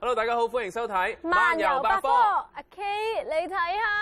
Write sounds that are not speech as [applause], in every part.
Hello，大家好，欢迎收睇《漫游百科。阿 K，你睇下。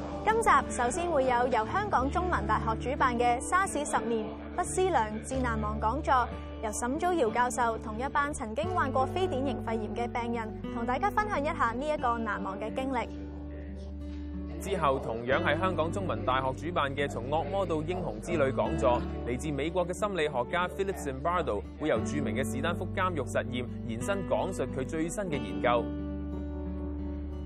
今集首先会有由香港中文大学主办嘅《沙士十年不思量，至难忘》讲座，由沈祖尧教授同一班曾经患过非典型肺炎嘅病人同大家分享一下呢一个难忘嘅经历。之后同样系香港中文大学主办嘅《从恶魔到英雄之旅》讲座，嚟自美国嘅心理学家 Philip Zimbardo 会由著名嘅史丹福监狱实验延伸讲述佢最新嘅研究。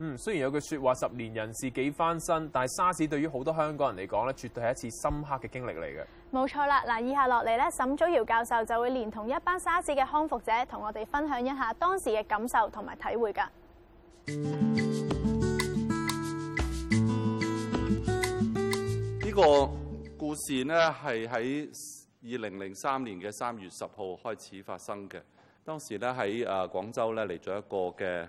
嗯，雖然有句説話十年人事幾翻身，但係沙士對於好多香港人嚟講咧，絕對係一次深刻嘅經歷嚟嘅。冇錯啦，嗱，以下落嚟咧，沈祖尧教授就會連同一班沙士嘅康復者同我哋分享一下當時嘅感受同埋體會㗎。呢個故事呢，係喺二零零三年嘅三月十號開始發生嘅。當時咧喺誒廣州咧嚟咗一個嘅。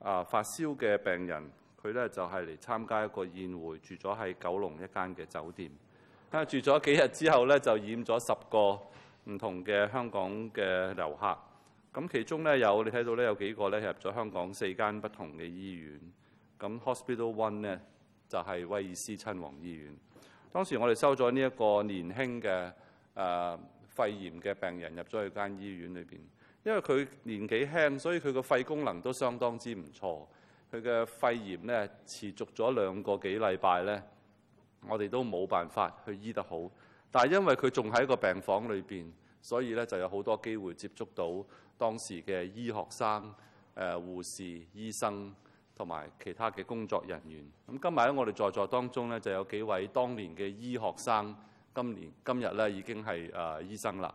啊！發燒嘅病人，佢咧就係嚟參加一個宴會，住咗喺九龍一間嘅酒店。啊，住咗幾日之後咧，就染咗十個唔同嘅香港嘅遊客。咁其中咧有，你睇到咧有幾個咧入咗香港四間不同嘅醫院。咁 Hospital One 咧就係威爾斯親王醫院。當時我哋收咗呢一個年輕嘅啊肺炎嘅病人入咗去間醫院裏邊。因為佢年紀輕，所以佢個肺功能都相當之唔錯。佢嘅肺炎咧持續咗兩個幾禮拜咧，我哋都冇辦法去醫得好。但係因為佢仲喺個病房裏邊，所以咧就有好多機會接觸到當時嘅醫學生、誒護士、醫生同埋其他嘅工作人員。咁今日喺我哋在座當中咧，就有幾位當年嘅醫學生，今年今日咧已經係誒醫生啦。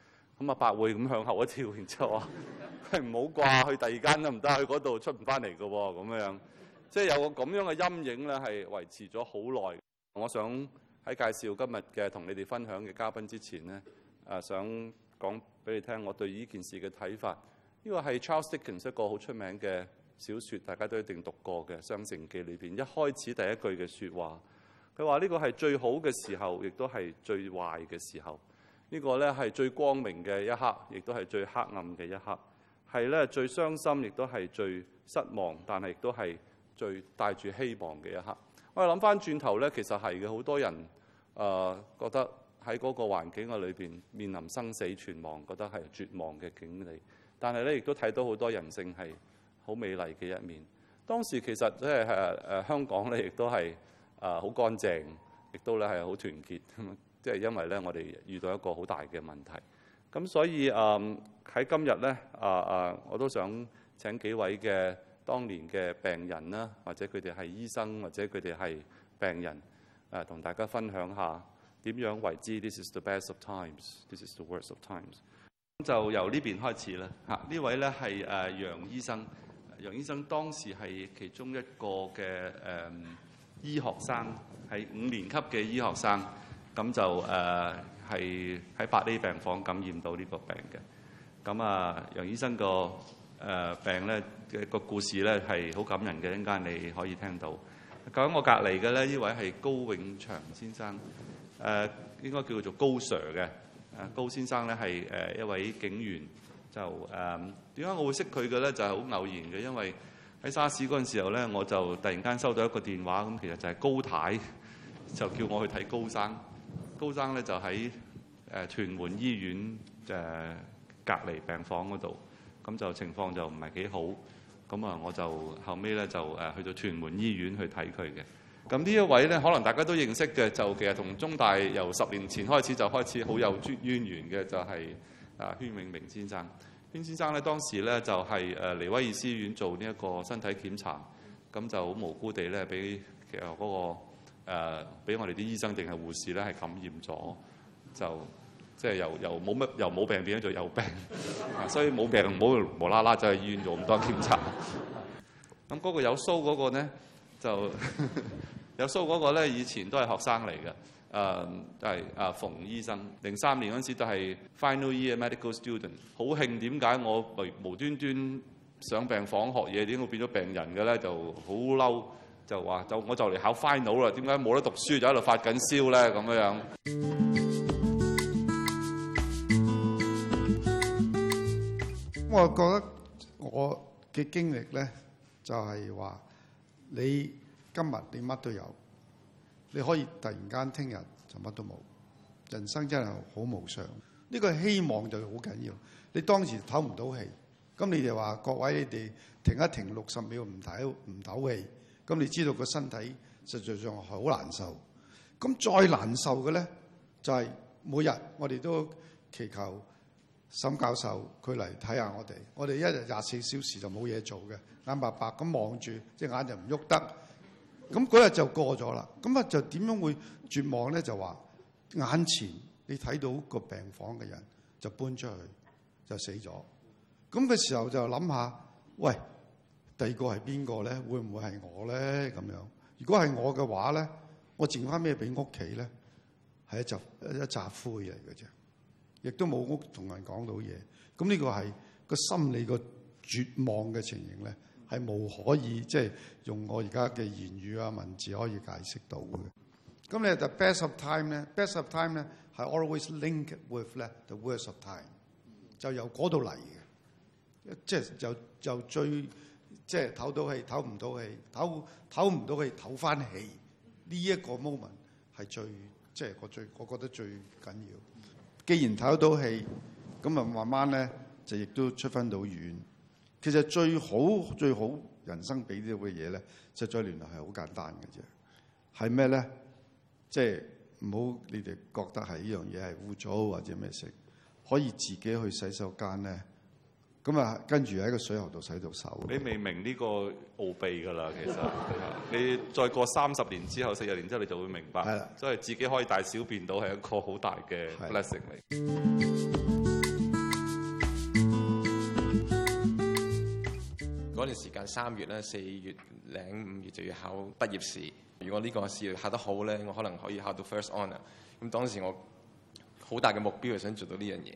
咁啊，白會咁向後一跳，然之後話：，佢 [laughs] 唔好掛，[laughs] 去第二間都唔得，去嗰度出唔翻嚟嘅喎。咁樣，即係有個咁樣嘅陰影咧，係維持咗好耐。我想喺介紹今日嘅同你哋分享嘅嘉賓之前咧，啊，想講俾你聽，我對呢件事嘅睇法。呢個係 Charles Dickens 一個好出名嘅小説，大家都一定讀過嘅《雙城記》裏邊，一開始第一句嘅説話，佢話呢個係最好嘅時候，亦都係最壞嘅時候。呢個咧係最光明嘅一刻，亦都係最黑暗嘅一刻，係咧最傷心，亦都係最失望，但係都係最帶住希望嘅一刻。我諗翻轉頭咧，其實係嘅，好多人啊覺得喺嗰個環境嘅裏邊面臨生死存亡，覺得係絕望嘅境地。但係咧，亦都睇到好多人性係好美麗嘅一面。當時其實即係誒香港咧，亦都係啊好乾淨，亦都咧係好團結。即係因為咧，我哋遇到一個好大嘅問題，咁所以誒喺今日咧，啊啊，我都想請幾位嘅當年嘅病人啦，或者佢哋係醫生，或者佢哋係病人，誒，同大家分享下點樣為之 t h i s is the best of times. This is the worst of times. 咁就由呢邊開始啦。嚇，呢位咧係誒楊醫生，楊醫生當時係其中一個嘅誒醫學生，係五年級嘅醫學生。咁就誒係喺白呢病房感染到呢個病嘅。咁啊，楊醫生個誒病咧嘅個故事咧係好感人嘅，阵間你可以聽到。咁緊我隔離嘅咧，呢位係高永祥先生，誒應該叫做高 Sir 嘅。高先生咧係誒一位警員，就誒點解我會識佢嘅咧？就係好偶然嘅，因為喺沙士嗰陣時候咧，我就突然間收到一個電話，咁其實就係高太就叫我去睇高生。高生咧就喺誒屯門醫院誒隔離病房嗰度，咁就情況就唔係幾好，咁啊我就後尾咧就誒去到屯門醫院去睇佢嘅。咁呢一位咧可能大家都認識嘅，就其實同中大由十年前開始就開始好有淵源嘅，就係啊軒永明先生。軒先生咧當時咧就係誒尼威爾斯醫院做呢一個身體檢查，咁就好無辜地咧俾誒嗰個。誒，俾我哋啲醫生定係護士咧，係感染咗，就即係又又冇乜，又冇病變，做有病，所以冇病唔好無啦啦，就去醫院做咁多檢查。[laughs] 咁嗰個有蘇嗰個咧，就 [laughs] 有蘇嗰個咧，以前都係學生嚟嘅，誒係啊馮醫生，零三年嗰陣時都係 final year medical student，好慶點解我無無端端上病房學嘢，點解變咗病人嘅咧？就好嬲。就話就我就嚟考 final 啦，點解冇得讀書就喺度發緊燒咧？咁樣樣，我覺得我嘅經歷咧就係話你今日你乜都有，你可以突然間聽日就乜都冇，人生真係好無常。呢個希望就好緊要。你當時唞唔到氣，咁你就話各位你哋停一停六十秒，唔睇唔唞氣。咁你知道個身體實在上好難受，咁再難受嘅咧，就係每日我哋都祈求沈教授佢嚟睇下我哋，我哋一日廿四小時就冇嘢做嘅，眼白白咁望住，隻眼就唔喐得，咁嗰日就過咗啦，咁啊就點樣會絕望咧？就話眼前你睇到個病房嘅人就搬出去就死咗，咁嘅時候就諗下，喂。第二個係邊個咧？會唔會係我咧？咁樣，如果係我嘅話咧，我剩翻咩俾屋企咧？係一集一扎灰嚟嘅啫，亦都冇屋同人講到嘢。咁呢個係個心理個絕望嘅情形咧，係冇可以即係用我而家嘅言語啊文字可以解釋到嘅。咁你 the best of time 咧，best of time 咧係 always linked with 咧 the worst of time，就由嗰度嚟嘅，即係就就最。即係唞到氣，唞唔到氣，唞唞唔到氣，唞翻氣，呢一個 moment 係最即係我最我覺得最緊要。既然唞到氣，咁啊慢慢咧就亦都出翻到遠。其實最好最好人生俾呢咁嘅嘢咧，實在原來係好簡單嘅啫。係咩咧？即係唔好你哋覺得係呢樣嘢係污糟或者咩食，可以自己去洗手間咧。咁啊，跟住喺個水喉度洗到手。你未明呢個奧秘㗎啦，其實。[laughs] 你再過三十年之後、四十年之後，你就會明白。係啦，自己可以大小便到係一個好大嘅 lesson 嚟。嗰段時間，三月咧、四月、零五月就要考畢業試。如果呢個試考得好咧，我可能可以考到 First h o n o r 咁當時我好大嘅目標係想做到呢樣嘢。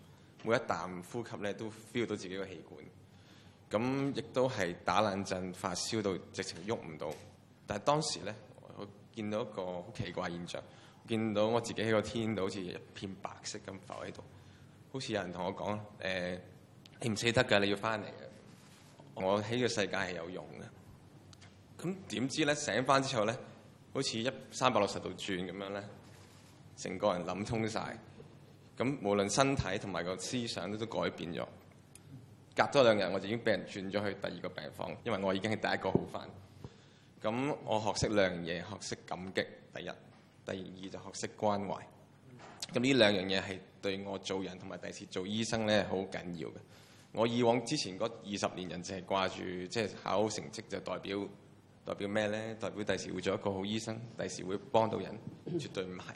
每一啖呼吸咧，都 feel 到自己個氣管，咁亦都係打冷震、發燒到直情喐唔到。但係當時咧，我見到一個好奇怪現象，見到我自己喺個天度好似一片白色咁浮喺度，好似有人同我講：誒，你唔死得㗎，你要翻嚟嘅，我喺個世界係有用嘅。咁點知咧醒翻之後咧，好似一三百六十度轉咁樣咧，成個人冧通晒。咁無論身體同埋個思想都都改變咗。隔多兩日，我就已经俾人轉咗去第二個病房，因為我已經係第一個好翻。咁我學識兩樣嘢，學識感激第一，第二就學識關懷。咁呢兩樣嘢係對我做人同埋第次做醫生咧好緊要嘅。我以往之前嗰二十年人就係掛住即係考好成績，就代表代表咩咧？代表第時會做一個好醫生，第時會幫到人，絕對唔係。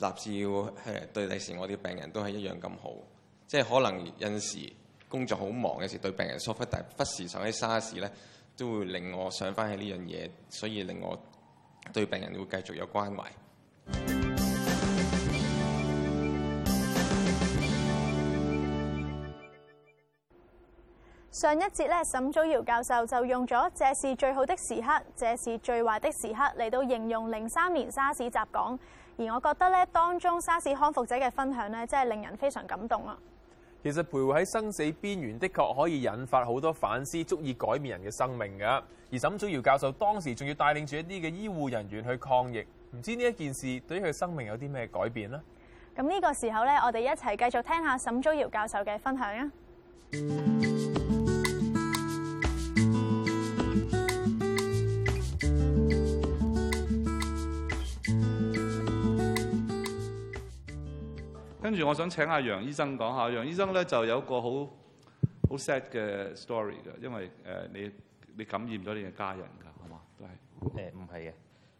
立志要誒對第時我啲病人都係一樣咁好，即係可能有陣時工作好忙，有時對病人疏忽，但係忽時上喺沙士咧，都會令我想翻起呢樣嘢，所以令我對病人會繼續有關懷。上一節咧，沈祖尧教授就用咗這是最好的時刻，這是最壞的時刻嚟到形容零三年沙士集港。而我覺得咧，當中沙士康復者嘅分享咧，真係令人非常感動啊！其實徘徊喺生死邊緣，的確可以引發好多反思，足以改變人嘅生命噶。而沈祖尧教授當時仲要帶領住一啲嘅醫護人員去抗疫，唔知呢一件事對於佢生命有啲咩改變呢？咁呢個時候咧，我哋一齊繼續聽下沈祖尧教授嘅分享啊！跟住我想請阿楊醫生講下，楊醫生咧就有個好好 sad 嘅 story 㗎，因為誒你你感染咗你嘅家人㗎，係嘛？誒唔係嘅，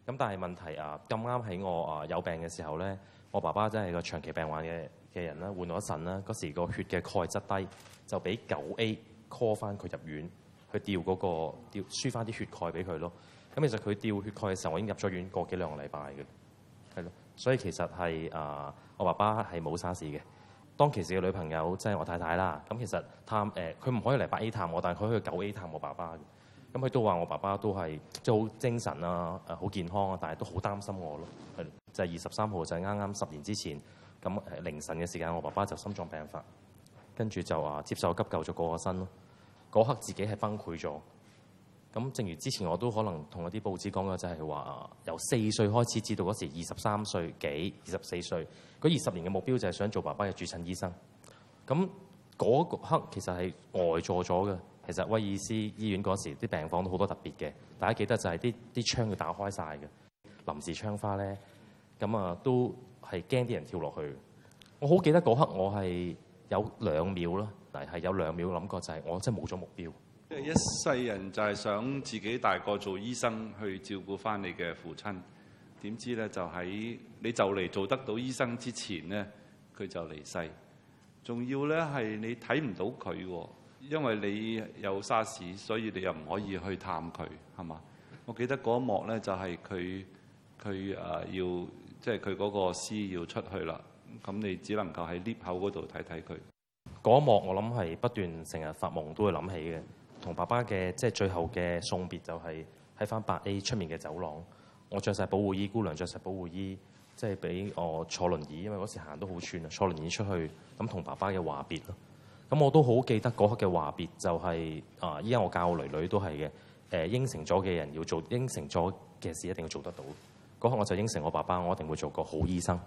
咁但係問題啊，咁啱喺我啊有病嘅時候咧，我爸爸真係個長期病患嘅嘅人啦，換咗腎啦，嗰時個血嘅鈣質低，就俾九 A call 翻佢入院，去吊嗰個調輸翻啲血鈣俾佢咯。咁其實佢吊血鈣嘅時候，我已經入咗院個幾兩個禮拜嘅，係咯。所以其實係啊，我爸爸係冇沙士嘅。當其時嘅女朋友即係我太太啦。咁其實探誒佢唔可以嚟八 A 探我，但係佢可以九 A 探我爸爸。咁佢都話我爸爸都係即係好精神啊，誒好健康啊，但係都好擔心我咯。係就係二十三號就係啱啱十年之前咁凌晨嘅時間，我爸爸就心臟病發，跟住就話接受急救咗過個身咯。嗰刻自己係崩潰咗。咁正如之前我都可能同一啲報紙講嘅就係話，由四歲開始至到嗰時二十三歲幾、二十四歲，嗰二十年嘅目標就係想做爸爸嘅主診醫生。咁嗰刻其實係呆坐咗嘅。其實威爾斯醫院嗰時啲病房都好多特別嘅，大家記得就係啲啲窗要打開晒嘅，臨時窗花咧，咁啊都係驚啲人跳落去。我好記得嗰刻我係有兩秒咯，係有兩秒諗過就係我真係冇咗目標。即系一世人就係想自己大個做醫生去照顧翻你嘅父親，點知咧就喺你就嚟做得到醫生之前咧，佢就離世。仲要咧係你睇唔到佢，因為你有沙士，所以你又唔可以去探佢，系嘛？我記得嗰一幕咧就係佢佢诶要即係佢嗰個屍要出去啦。咁你只能夠喺裂口嗰度睇睇佢嗰一幕。我諗係不斷成日發夢都會諗起嘅。同爸爸嘅即係最後嘅送別就係喺翻八 A 出面嘅走廊，我着晒保護衣，姑娘着晒保護衣，即係俾我坐輪椅，因為嗰時行都好串啊，坐輪椅出去咁同爸爸嘅話別咯。咁我都好記得嗰刻嘅話別就係啊，依家我教我女都係嘅，誒應承咗嘅人要做，應承咗嘅事一定要做得到。嗰刻我就應承我爸爸，我一定會做個好醫生。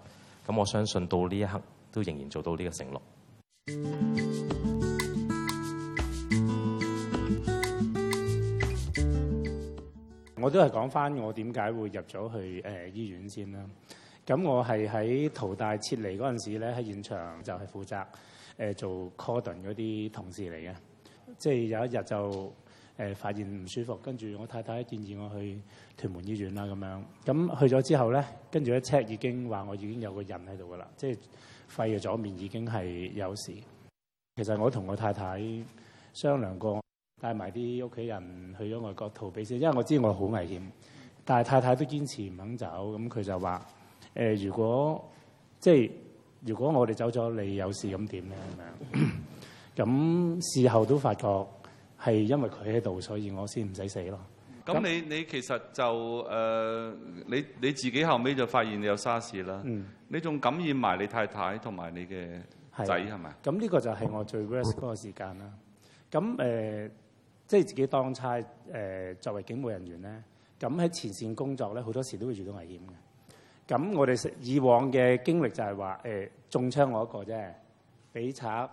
咁我相信到呢一刻都仍然做到呢個承諾。我都係講翻我點解會入咗去誒醫院先啦。咁我係喺淘大撤離嗰陣時咧，喺現場就係負責誒做 cordon 嗰啲同事嚟嘅。即係有一日就誒發現唔舒服，跟住我太太建議我去屯門醫院啦咁樣。咁去咗之後咧，跟住一 check 已經話我已經有個印喺度噶啦，即係肺嘅左面已經係有事。其實我同我太太商量過。带埋啲屋企人去咗外国逃避先，因为我知我好危险，但系太太都坚持唔肯走，咁佢就话：诶，如果即系如果我哋走咗，你有事咁点咧？[clears throat] 咁事后都发觉系因为佢喺度，所以我先唔使死咯。咁你你其实就诶，你你自己后尾就发现你有沙士啦，嗯、啦，你仲感染埋你太太同埋你嘅仔系咪？咁呢个就系我最 risk 嗰个时间啦。咁诶。即係自己當差，誒作為警務人員咧，咁喺前線工作咧，好多時都會遇到危險嘅。咁我哋以往嘅經歷就係話，誒中槍我一個啫，俾賊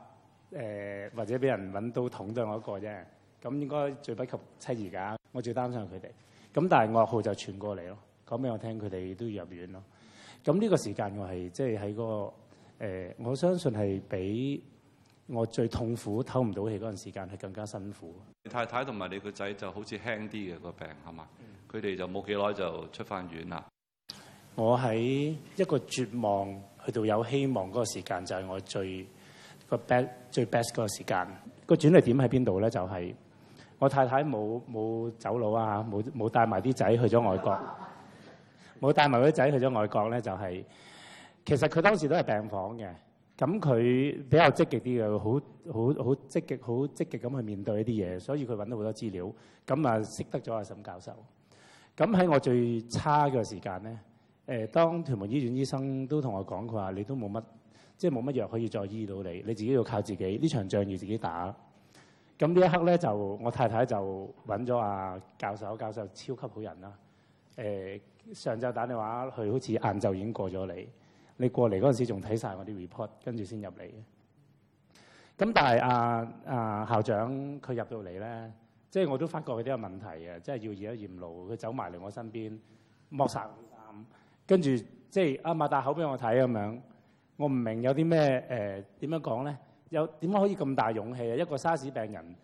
誒或者俾人揾到捅咗我一個啫。咁應該最不及妻兒㗎，我最擔心佢哋。咁但係噩耗就傳過嚟咯，講俾我聽，佢哋都入院咯。咁呢個時間我係即係喺嗰個誒，我相信係俾。我最痛苦、唞唔到氣嗰陣時間係更加辛苦。你太太同埋你個仔就好似輕啲嘅個病係嘛？佢哋就冇幾耐就出翻院啦。我喺一個絕望去到有希望嗰個時間就係我最個 best 最 best 嗰個時間。個轉捩點喺邊度咧？就係我太太冇冇走佬啊！冇冇帶埋啲仔去咗外國。冇帶埋啲仔去咗外國咧，就係其實佢當時都係病房嘅。咁佢比較積極啲嘅，好好好積極，好積極咁去面對一啲嘢，所以佢揾到好多資料。咁啊，識得咗阿沈教授。咁喺我最差嘅時間咧，誒，當屯門醫院醫生都同我講，佢話你都冇乜，即係冇乜藥可以再醫到你，你自己要靠自己，呢場仗要自己打。咁呢一刻咧，就我太太就揾咗阿教授，教授超級好人啦。誒，上晝打電話，佢好似晏晝已經過咗嚟。你過嚟嗰陣時，仲睇晒我啲 report，跟住先入嚟嘅。咁但係啊啊校長，佢入到嚟咧，即係我都發覺佢都有問題嘅，即係要驗一驗路。佢走埋嚟我身邊，抹衫，跟住即係啊抹大口俾我睇咁樣。我唔明有啲咩誒點樣講咧？有點解可以咁大勇氣啊！一個沙士病人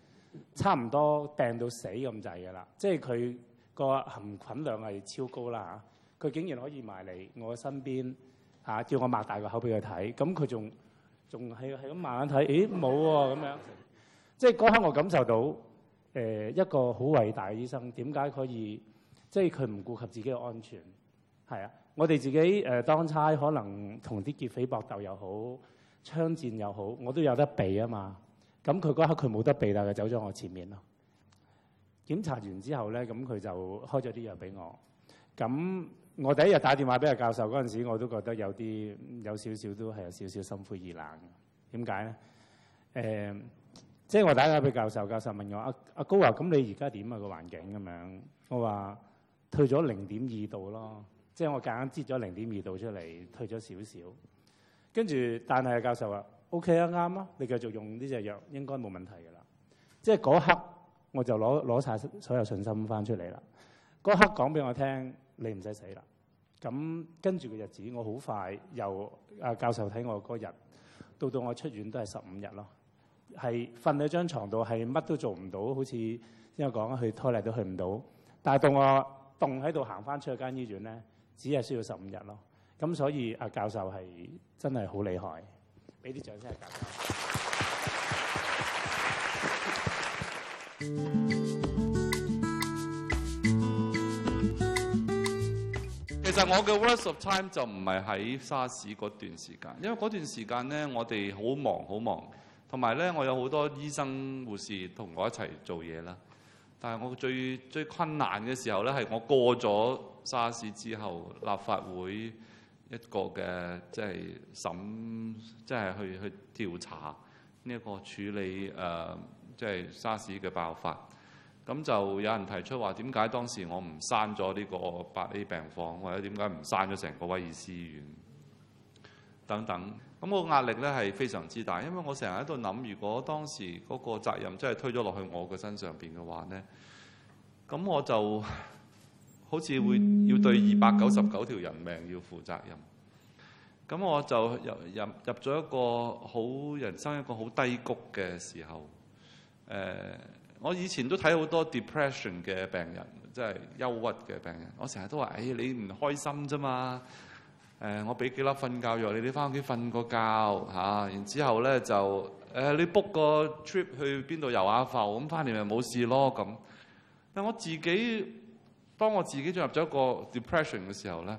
差唔多病到死咁滯嘅啦，即係佢個含菌量係超高啦嚇。佢竟然可以埋嚟我身邊。嚇！叫我擘大個口俾佢睇，咁佢仲仲係係咁慢慢睇，咦冇喎咁樣，即係嗰刻我感受到，誒一個好偉大嘅醫生點解可以，即係佢唔顧及自己嘅安全，係啊！我哋自己誒當差可能同啲劫匪搏鬥又好，槍戰又好，我都有得避啊嘛。咁佢嗰刻佢冇得避，但係走咗我前面咯。檢查完之後咧，咁佢就開咗啲藥俾我，咁。我第一日打電話俾阿教授嗰陣時，我都覺得有啲有少少都係有少少心灰意冷點解咧？誒，即係我打話俾教授，教授問我阿阿高啊，咁你而家點啊個環境咁樣？我話退咗零點二度咯，即係我夾硬截咗零點二度出嚟，退咗少少。跟住，但係教授話：OK 啊，啱啊，你繼續用呢隻藥應該冇問題㗎啦。即係嗰刻我就攞攞曬所有信心翻出嚟啦。嗰刻講俾我聽。你唔使死啦，咁跟住嘅日子，我好快由阿教授睇我嗰日，到到我出院都係十五日咯，係瞓喺張床度係乜都做唔到，好似先講去拖泥都去唔到，但系到我凍喺度行翻出去間醫院咧，只係需要十五日咯，咁所以阿教授係真係好厲害，俾啲掌聲阿教授。但實我嘅 w o r t of time 就唔係喺沙士嗰段時間，因為嗰段時間咧，我哋好忙好忙，同埋咧，我有好多醫生護士同我一齊做嘢啦。但係我最最困難嘅時候咧，係我過咗沙士之後，立法會一個嘅即係審，即係去去調查呢一個處理誒，即係沙士嘅爆發。咁就有人提出話：點解當時我唔刪咗呢個八 A 病房，或者點解唔刪咗成個威爾斯醫院等等？咁個壓力咧係非常之大，因為我成日喺度諗，如果當時嗰個責任真係推咗落去我嘅身上邊嘅話咧，咁我就 [laughs] 好似會要對二百九十九條人命要負責任。咁我就入入入咗一個好人生一個好低谷嘅時候，誒。我以前都睇好多 depression 嘅病人，即係憂鬱嘅病人。我成日都話：，誒，你唔開心啫嘛？誒，我俾幾粒瞓覺藥，你哋翻屋企瞓個覺嚇。然之後咧就，誒，你 book 個 trip 去邊度遊下浮，咁翻嚟咪冇事咯咁。但我自己，當我自己進入咗一個 depression 嘅時候咧，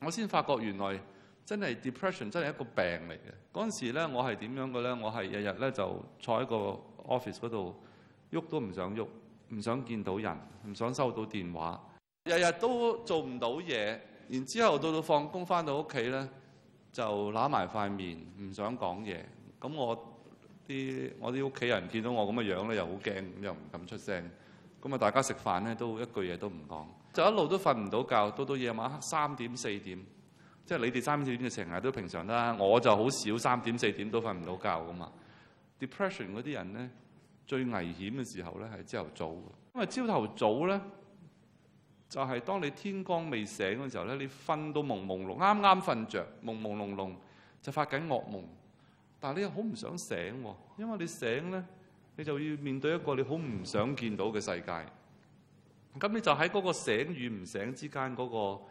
我先發覺原來真係 depression 真係一個病嚟嘅。嗰陣時咧，我係點樣嘅咧？我係日日咧就坐喺個 office 嗰度。喐都唔想喐，唔想見到人，唔想收到電話，日日都做唔到嘢。然之後到到放工翻到屋企咧，就揦埋塊面，唔想講嘢。咁我啲我啲屋企人見到我咁嘅樣咧，又好驚，又唔敢出聲。咁啊，大家食飯咧都一句嘢都唔講，就一路都瞓唔到覺。到到夜晚黑三點四點，即係你哋三點四點嘅成日都平常啦。我就好少三點四點都瞓唔到覺噶嘛。depression 嗰啲人咧。最危險嘅時候咧，係朝頭早。因為朝頭早咧，就係當你天光未醒嘅時候咧，你瞓都朦朦朧，啱啱瞓着，朦朦朧朧就發緊惡夢。但係你又好唔想醒，因為你醒咧，你就要面對一個你好唔想見到嘅世界。咁你就喺嗰個醒與唔醒之間嗰個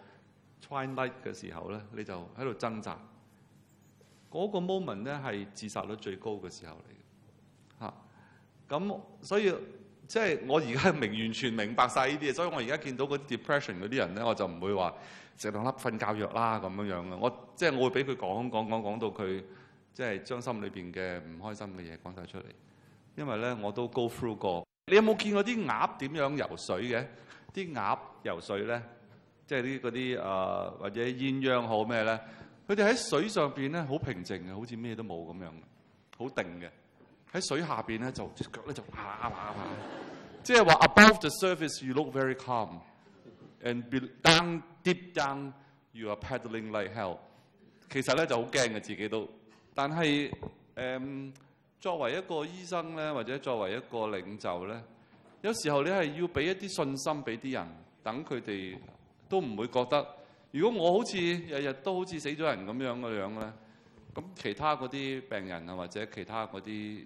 try night 嘅時候咧，你就喺度掙扎。嗰個 moment 咧係自殺率最高嘅時候嚟嘅。咁所以即係我而家明完全明白晒呢啲嘢，所以我而家見到嗰啲 depression 嗰啲人咧，我就唔會話食兩粒瞓覺藥啦咁樣樣嘅。我即係我會俾佢講講講講到佢即係將心裏邊嘅唔開心嘅嘢講晒出嚟。因為咧我都 go through 過。你有冇見過啲鴨點樣游水嘅？啲鴨游水咧，即係啲嗰啲誒或者鴛鴦好咩咧？佢哋喺水上邊咧好平靜嘅，好似咩都冇咁樣，好定嘅。喺水下边咧就隻腳咧就啪啪啪，即係話 above the surface you look very calm and down deep down you are paddling like hell。其實咧就好驚嘅自己都，但係誒作為一個醫生咧或者作為一個領袖咧，有時候你係要俾一啲信心俾啲人，等佢哋都唔會覺得，如果我好似日日都好似死咗人咁樣嘅樣咧，咁其他嗰啲病人啊或者其他嗰啲。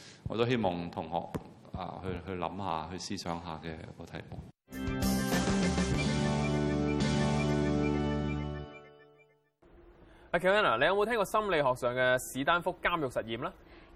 我都希望同學啊去去諗下，去思想下嘅個題目。阿 k e v i n 啊，你有冇聽過心理學上嘅史丹福監獄實驗咧？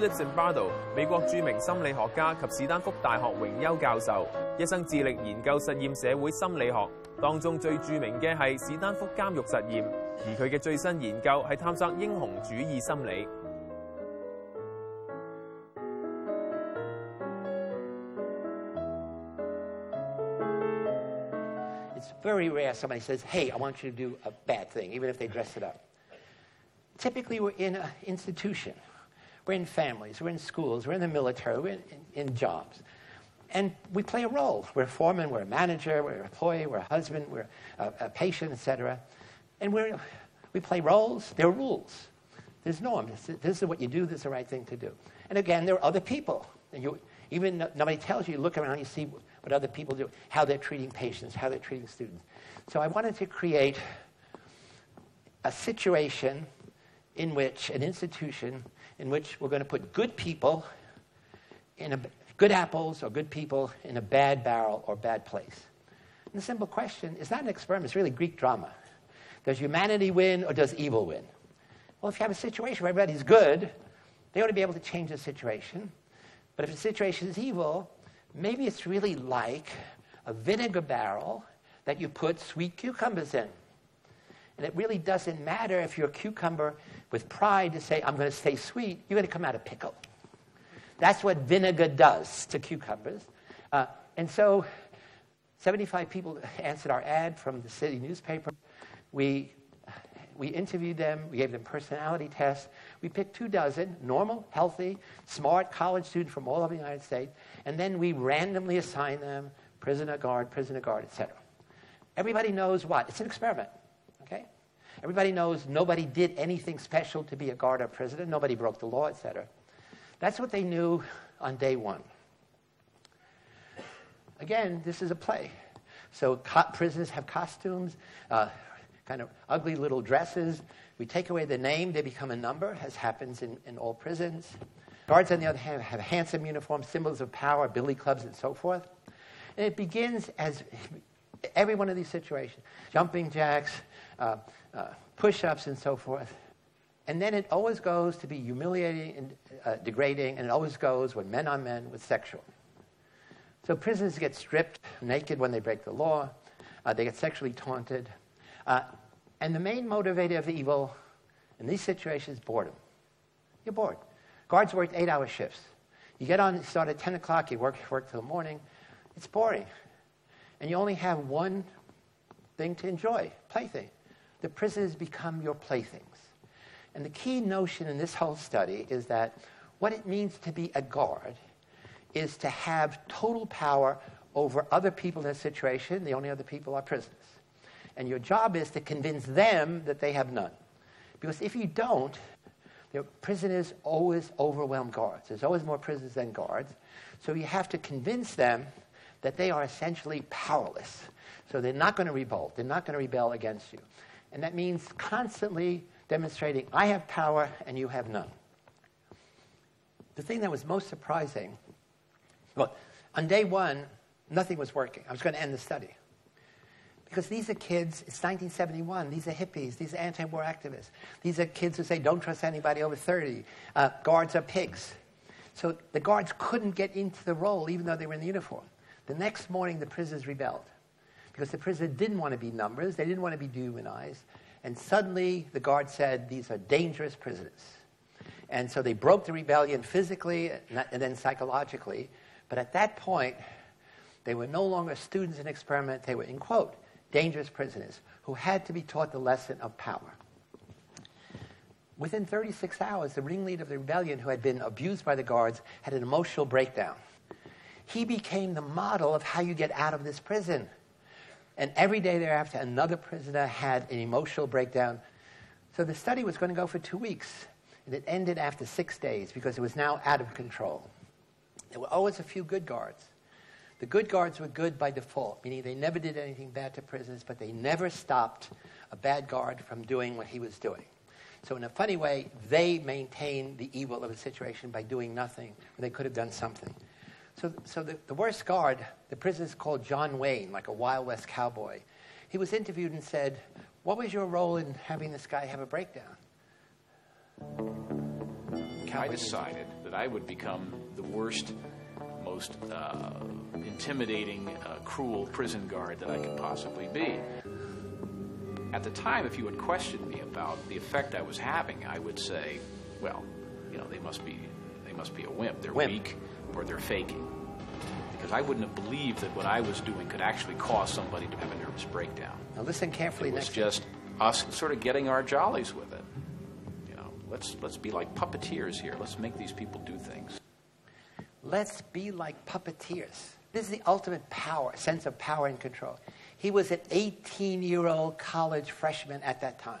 Sue Zimbardo，美國著名心理學家及史丹福大學榮休教授，一生致力研究實驗社會心理學，當中最著名嘅係史丹福監獄實驗，而佢嘅最新研究係探索英雄主義心理。It's very rare somebody says, "Hey, I want you to do a bad thing, even if they dress it up." Typically, we're in an institution. We're in families, we're in schools, we're in the military, we're in, in, in jobs. And we play a role. We're a foreman, we're a manager, we're an employee, we're a husband, we're a, a patient, etc. And we we play roles. There are rules. There's norms. This is what you do, this is the right thing to do. And again, there are other people. And you, even nobody tells you, you look around, you see what other people do, how they're treating patients, how they're treating students. So I wanted to create a situation in which an institution in which we're going to put good people in a, good apples or good people in a bad barrel or bad place. And the simple question is not an experiment, it's really Greek drama. Does humanity win or does evil win? Well, if you have a situation where everybody's good, they ought to be able to change the situation. But if the situation is evil, maybe it's really like a vinegar barrel that you put sweet cucumbers in. And it really doesn't matter if your cucumber with pride to say, I'm going to stay sweet, you're going to come out a pickle. That's what vinegar does to cucumbers. Uh, and so 75 people answered our ad from the city newspaper. We, we interviewed them, we gave them personality tests. We picked two dozen normal, healthy, smart college students from all over the United States, and then we randomly assigned them prisoner guard, prisoner guard, etc. Everybody knows what? It's an experiment. Everybody knows nobody did anything special to be a guard or president. Nobody broke the law, etc. That's what they knew on day one. Again, this is a play. So co- prisoners have costumes, uh, kind of ugly little dresses. We take away the name, they become a number, as happens in, in all prisons. Guards, on the other hand, have handsome uniforms, symbols of power, billy clubs, and so forth. And it begins as every one of these situations jumping jacks, uh, uh, push ups, and so forth. And then it always goes to be humiliating and uh, degrading, and it always goes when men on men with sexual. So prisoners get stripped naked when they break the law, uh, they get sexually taunted. Uh, and the main motivator of evil in these situations is boredom. You're bored. Guards work eight hour shifts. You get on, start at 10 o'clock, you work, work till morning. It's boring and you only have one thing to enjoy plaything. The prisoners become your playthings. And the key notion in this whole study is that what it means to be a guard is to have total power over other people in a situation. The only other people are prisoners. And your job is to convince them that they have none. Because if you don't, the prisoners always overwhelm guards. There's always more prisoners than guards. So you have to convince them that they are essentially powerless. So they're not going to revolt, they're not going to rebel against you. And that means constantly demonstrating, I have power and you have none. The thing that was most surprising, well, on day one, nothing was working. I was going to end the study. Because these are kids, it's 1971, these are hippies, these are anti war activists, these are kids who say, don't trust anybody over 30, uh, guards are pigs. So the guards couldn't get into the role even though they were in the uniform. The next morning, the prisoners rebelled because the prisoners didn't want to be numbers, they didn't want to be dehumanized. And suddenly, the guard said, These are dangerous prisoners. And so they broke the rebellion physically and then psychologically. But at that point, they were no longer students in experiment, they were, in quote, dangerous prisoners who had to be taught the lesson of power. Within 36 hours, the ringleader of the rebellion, who had been abused by the guards, had an emotional breakdown he became the model of how you get out of this prison. And every day thereafter, another prisoner had an emotional breakdown. So the study was going to go for two weeks, and it ended after six days because it was now out of control. There were always a few good guards. The good guards were good by default, meaning they never did anything bad to prisoners, but they never stopped a bad guard from doing what he was doing. So, in a funny way, they maintained the evil of the situation by doing nothing when they could have done something. So, so the, the worst guard, the prison is called John Wayne, like a Wild West cowboy. He was interviewed and said, What was your role in having this guy have a breakdown? Cowboy I decided that I would become the worst, most uh, intimidating, uh, cruel prison guard that I could possibly be. At the time, if you had questioned me about the effect I was having, I would say, well, you know, they must be, they must be a wimp. They're wimp. weak or they're faking. Because I wouldn't have believed that what I was doing could actually cause somebody to have a nervous breakdown. Now listen carefully. It was just us sort of getting our jollies with it. You know, let's let's be like puppeteers here. Let's make these people do things. Let's be like puppeteers. This is the ultimate power, sense of power and control. He was an 18 year old college freshman at that time.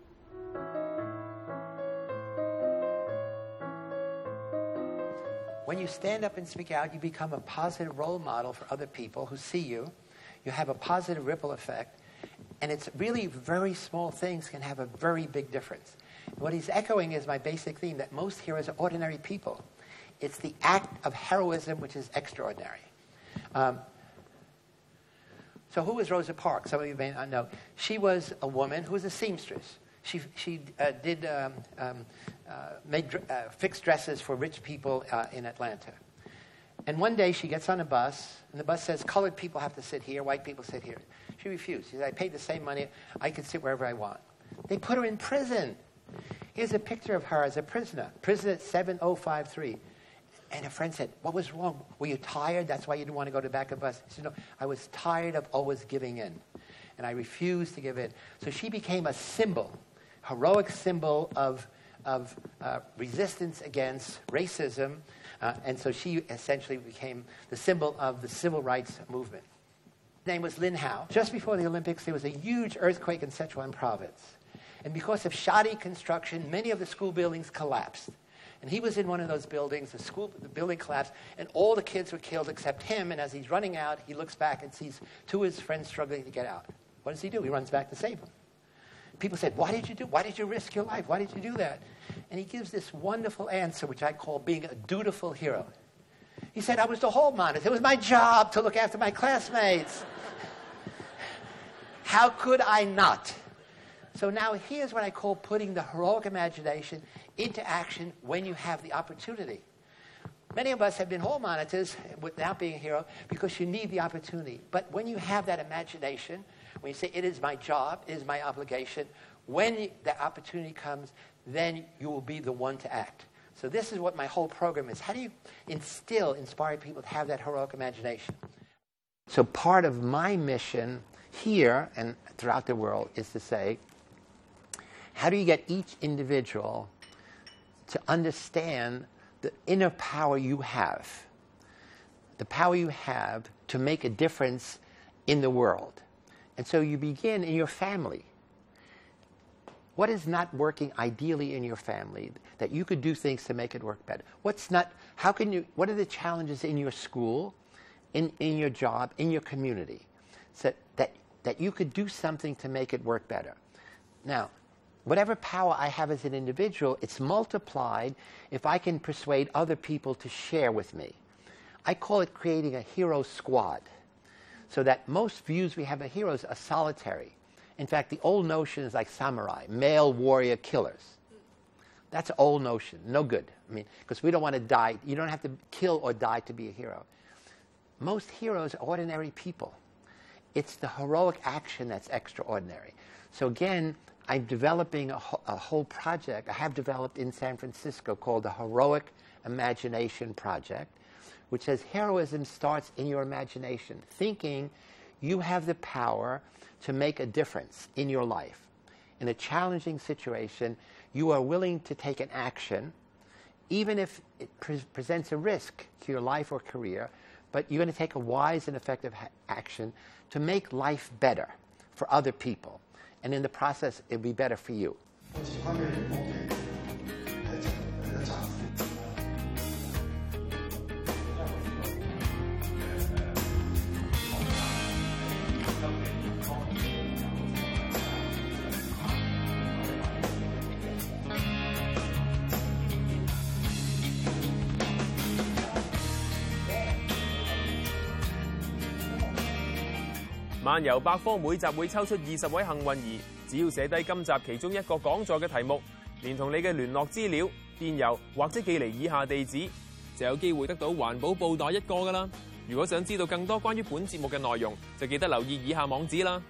When you stand up and speak out, you become a positive role model for other people who see you. You have a positive ripple effect. And it's really very small things can have a very big difference. What he's echoing is my basic theme that most heroes are ordinary people. It's the act of heroism which is extraordinary. Um, so, who was Rosa Parks? Some of you may not know. She was a woman who was a seamstress. She, she uh, did um, um, uh, made uh, fixed dresses for rich people uh, in Atlanta. And one day she gets on a bus, and the bus says, Colored people have to sit here, white people sit here. She refused. She said, I paid the same money, I can sit wherever I want. They put her in prison. Here's a picture of her as a prisoner, prisoner 7053. And a friend said, What was wrong? Were you tired? That's why you didn't want to go to the back of the bus. She said, No, I was tired of always giving in, and I refused to give in. So she became a symbol, heroic symbol of of uh, resistance against racism. Uh, and so she essentially became the symbol of the civil rights movement. His name was Lin Hao. Just before the Olympics, there was a huge earthquake in Sichuan province. And because of shoddy construction, many of the school buildings collapsed. And he was in one of those buildings, the school the building collapsed, and all the kids were killed except him. And as he's running out, he looks back and sees two of his friends struggling to get out. What does he do? He runs back to save them people said, Why did you do? Why did you risk your life? Why did you do that? And he gives this wonderful answer, which I call being a dutiful hero. He said, I was the hall monitor. It was my job to look after my classmates. [laughs] How could I not? So now here's what I call putting the heroic imagination into action when you have the opportunity. Many of us have been hall monitors without being a hero because you need the opportunity. But when you have that imagination, when you say, it is my job, it is my obligation, when the opportunity comes, then you will be the one to act. So this is what my whole program is. How do you instill, inspire people to have that heroic imagination? So part of my mission here and throughout the world is to say, how do you get each individual to understand the inner power you have, the power you have to make a difference in the world? And so you begin in your family. What is not working ideally in your family that you could do things to make it work better? What's not, how can you, what are the challenges in your school, in, in your job, in your community so that, that you could do something to make it work better? Now, whatever power I have as an individual, it's multiplied if I can persuade other people to share with me. I call it creating a hero squad so that most views we have of heroes are solitary. In fact, the old notion is like samurai, male warrior killers. That's an old notion, no good. I mean, because we don't want to die. You don't have to kill or die to be a hero. Most heroes are ordinary people. It's the heroic action that's extraordinary. So again, I'm developing a, a whole project I have developed in San Francisco called the Heroic Imagination Project which says heroism starts in your imagination, thinking you have the power to make a difference in your life. In a challenging situation, you are willing to take an action, even if it pre- presents a risk to your life or career, but you're going to take a wise and effective ha- action to make life better for other people. And in the process, it'll be better for you. 由百科每集会抽出二十位幸运儿，只要写低今集其中一个讲座嘅题目，连同你嘅联络资料、电邮或者寄嚟以下地址，就有机会得到环保布袋一个噶啦。如果想知道更多关于本节目嘅内容，就记得留意以下网址啦。